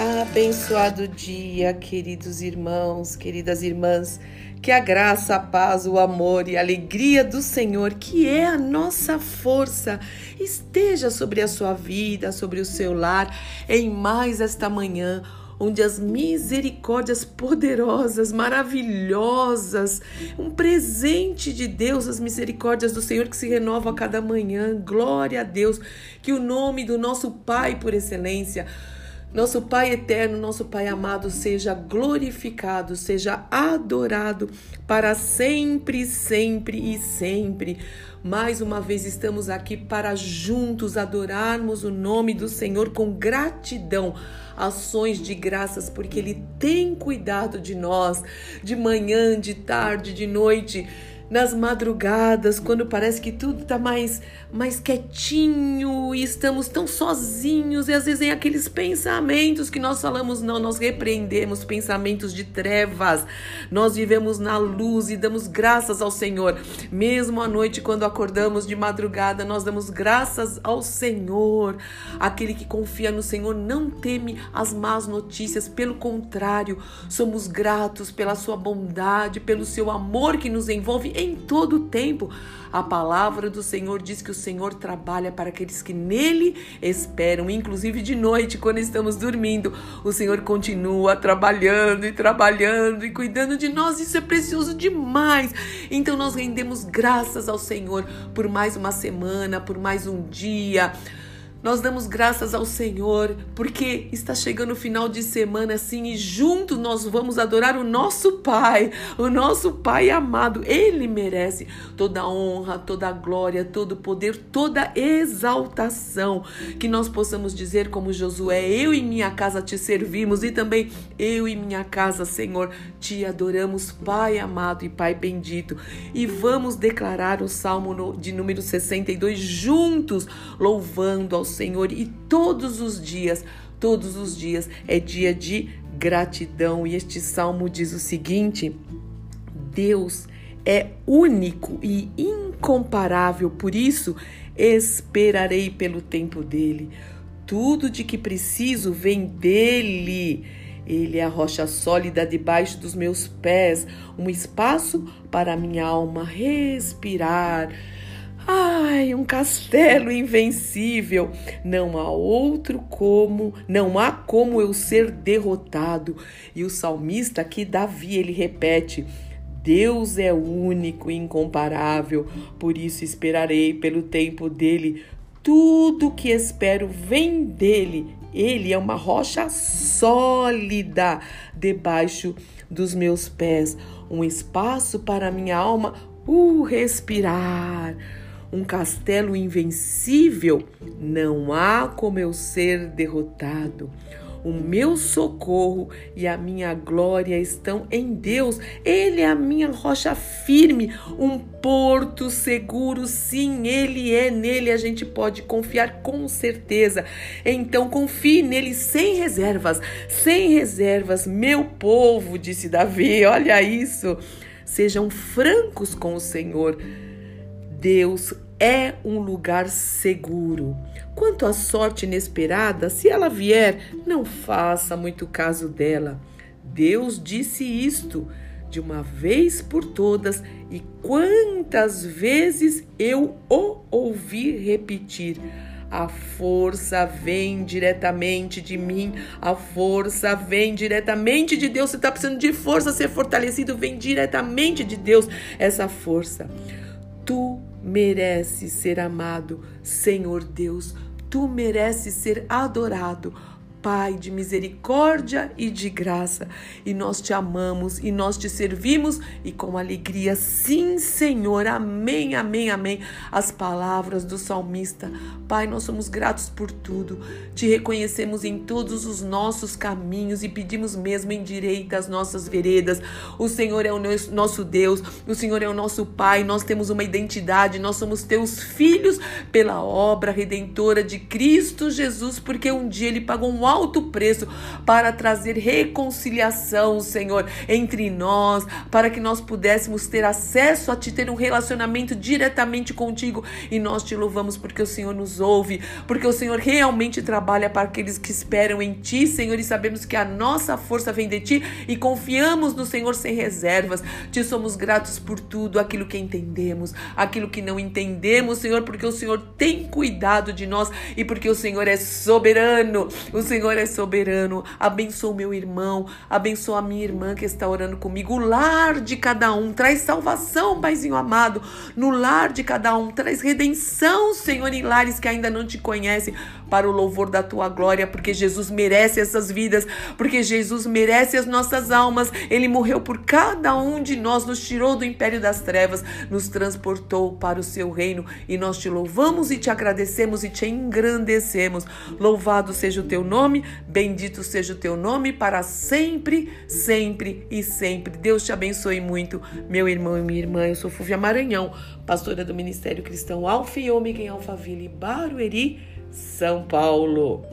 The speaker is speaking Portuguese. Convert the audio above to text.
Abençoado dia, queridos irmãos, queridas irmãs. Que a graça, a paz, o amor e a alegria do Senhor, que é a nossa força, esteja sobre a sua vida, sobre o seu lar, em mais esta manhã onde as misericórdias poderosas, maravilhosas, um presente de Deus, as misericórdias do Senhor que se renova a cada manhã. Glória a Deus, que o nome do nosso Pai por excelência nosso Pai eterno, nosso Pai amado, seja glorificado, seja adorado para sempre, sempre e sempre. Mais uma vez estamos aqui para juntos adorarmos o nome do Senhor com gratidão, ações de graças, porque Ele tem cuidado de nós, de manhã, de tarde, de noite nas madrugadas, quando parece que tudo está mais, mais quietinho e estamos tão sozinhos, e às vezes vem aqueles pensamentos que nós falamos, não, nós repreendemos pensamentos de trevas, nós vivemos na luz e damos graças ao Senhor. Mesmo à noite, quando acordamos de madrugada, nós damos graças ao Senhor. Aquele que confia no Senhor não teme as más notícias, pelo contrário, somos gratos pela sua bondade, pelo seu amor que nos envolve em todo o tempo. A palavra do Senhor diz que o Senhor trabalha para aqueles que nele esperam, inclusive de noite, quando estamos dormindo. O Senhor continua trabalhando e trabalhando e cuidando de nós. Isso é precioso demais. Então nós rendemos graças ao Senhor por mais uma semana, por mais um dia. Nós damos graças ao Senhor porque está chegando o final de semana assim e juntos nós vamos adorar o nosso Pai, o nosso Pai amado. Ele merece toda honra, toda glória, todo poder, toda exaltação. Que nós possamos dizer como Josué: Eu e minha casa te servimos e também eu e minha casa, Senhor, te adoramos, Pai amado e Pai bendito. E vamos declarar o Salmo de número 62 juntos, louvando ao Senhor e todos os dias, todos os dias é dia de gratidão. E este salmo diz o seguinte: Deus é único e incomparável, por isso esperarei pelo tempo dele. Tudo de que preciso vem dele. Ele é a rocha sólida debaixo dos meus pés, um espaço para minha alma respirar. Ai, um castelo invencível. Não há outro como, não há como eu ser derrotado. E o salmista aqui, Davi, ele repete: Deus é único e incomparável, por isso esperarei pelo tempo dele. Tudo que espero vem dele. Ele é uma rocha sólida debaixo dos meus pés, um espaço para minha alma uh, respirar um castelo invencível, não há como eu ser derrotado. O meu socorro e a minha glória estão em Deus. Ele é a minha rocha firme, um porto seguro. Sim, ele é. Nele a gente pode confiar com certeza. Então confie nele sem reservas. Sem reservas, meu povo, disse Davi. Olha isso. Sejam francos com o Senhor. Deus é um lugar seguro. Quanto à sorte inesperada, se ela vier, não faça muito caso dela. Deus disse isto de uma vez por todas e quantas vezes eu o ouvi repetir. A força vem diretamente de mim, a força vem diretamente de Deus. Você está precisando de força, ser fortalecido, vem diretamente de Deus essa força. Tu mereces ser amado, Senhor Deus, tu mereces ser adorado. Pai de misericórdia e de graça, e nós te amamos e nós te servimos e com alegria, sim, Senhor, amém, amém, amém. As palavras do salmista, Pai, nós somos gratos por tudo, te reconhecemos em todos os nossos caminhos e pedimos mesmo em direita as nossas veredas. O Senhor é o nosso Deus, o Senhor é o nosso Pai, nós temos uma identidade, nós somos teus filhos pela obra redentora de Cristo Jesus, porque um dia ele pagou um alto preço para trazer reconciliação, Senhor, entre nós, para que nós pudéssemos ter acesso a Ti, ter um relacionamento diretamente contigo. E nós te louvamos porque o Senhor nos ouve, porque o Senhor realmente trabalha para aqueles que esperam em Ti, Senhor, e sabemos que a nossa força vem de Ti e confiamos no Senhor sem reservas. Te somos gratos por tudo, aquilo que entendemos, aquilo que não entendemos, Senhor, porque o Senhor tem cuidado de nós e porque o Senhor é soberano. O Senhor é soberano. Abençoa o meu irmão, abençoa a minha irmã que está orando comigo. O lar de cada um traz salvação, Paizinho amado. No lar de cada um traz redenção, Senhor, em lares que ainda não te conhecem, para o louvor da tua glória, porque Jesus merece essas vidas, porque Jesus merece as nossas almas. Ele morreu por cada um de nós, nos tirou do império das trevas, nos transportou para o seu reino e nós te louvamos e te agradecemos e te engrandecemos. Louvado seja o teu nome, bendito seja o teu nome para sempre, sempre e sempre. Deus te abençoe muito, meu irmão e minha irmã. Eu sou Fúvia Maranhão, pastora do Ministério Cristão Alfa e Ômega em Alphaville, Barueri, São Paulo.